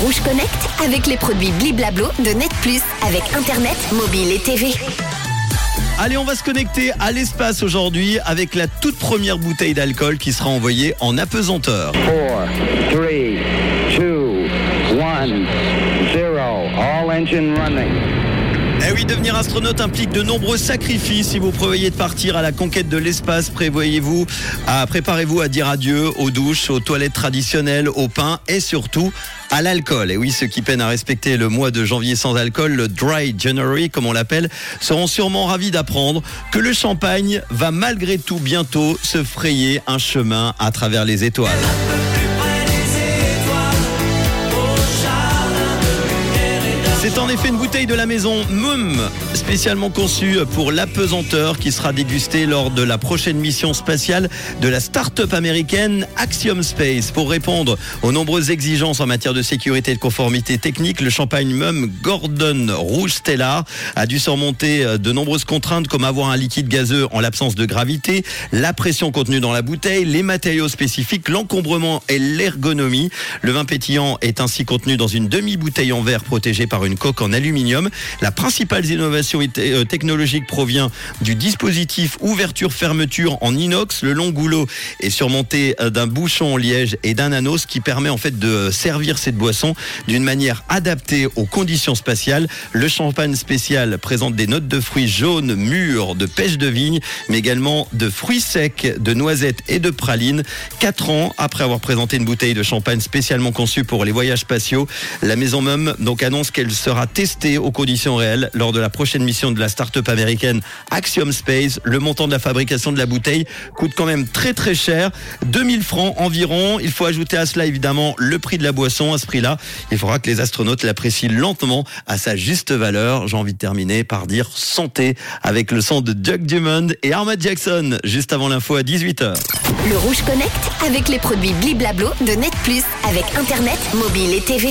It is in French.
Rouge Connect avec les produits Bliblablo de Net Plus avec Internet, mobile et TV. Allez, on va se connecter à l'espace aujourd'hui avec la toute première bouteille d'alcool qui sera envoyée en apesanteur. 4, 3, 2, 1, 0. All engine running. Eh oui, devenir astronaute implique de nombreux sacrifices. Si vous prévoyez de partir à la conquête de l'espace, prévoyez-vous, à, préparez-vous à dire adieu aux douches, aux toilettes traditionnelles, au pain et surtout à l'alcool. Et oui, ceux qui peinent à respecter le mois de janvier sans alcool, le Dry January, comme on l'appelle, seront sûrement ravis d'apprendre que le champagne va malgré tout bientôt se frayer un chemin à travers les étoiles. En effet une bouteille de la maison Mum, spécialement conçue pour l'apesanteur qui sera dégustée lors de la prochaine mission spatiale de la start-up américaine Axiom Space. Pour répondre aux nombreuses exigences en matière de sécurité et de conformité technique, le champagne Mum Gordon Rouge a dû surmonter de nombreuses contraintes comme avoir un liquide gazeux en l'absence de gravité, la pression contenue dans la bouteille, les matériaux spécifiques, l'encombrement et l'ergonomie. Le vin pétillant est ainsi contenu dans une demi-bouteille en verre protégée par une coque en aluminium. La principale innovation euh, technologique provient du dispositif ouverture-fermeture en inox. Le long goulot est surmonté euh, d'un bouchon en liège et d'un anneau, ce qui permet en fait de servir cette boisson d'une manière adaptée aux conditions spatiales. Le champagne spécial présente des notes de fruits jaunes, mûrs, de pêche de vigne, mais également de fruits secs, de noisettes et de pralines. Quatre ans après avoir présenté une bouteille de champagne spécialement conçue pour les voyages spatiaux, la maison Mum donc annonce qu'elle sera testée aux conditions réelles lors de la prochaine mission de la start-up américaine Axiom Space. Le montant de la fabrication de la bouteille coûte quand même très très cher, 2000 francs environ. Il faut ajouter à cela évidemment le prix de la boisson. À ce prix-là, il faudra que les astronautes l'apprécient lentement à sa juste valeur. J'ai envie de terminer par dire santé avec le son de Doug Dumond et Armad Jackson juste avant l'info à 18h. Le Rouge Connect avec les produits Bliblablo de Net Plus avec Internet, mobile et TV.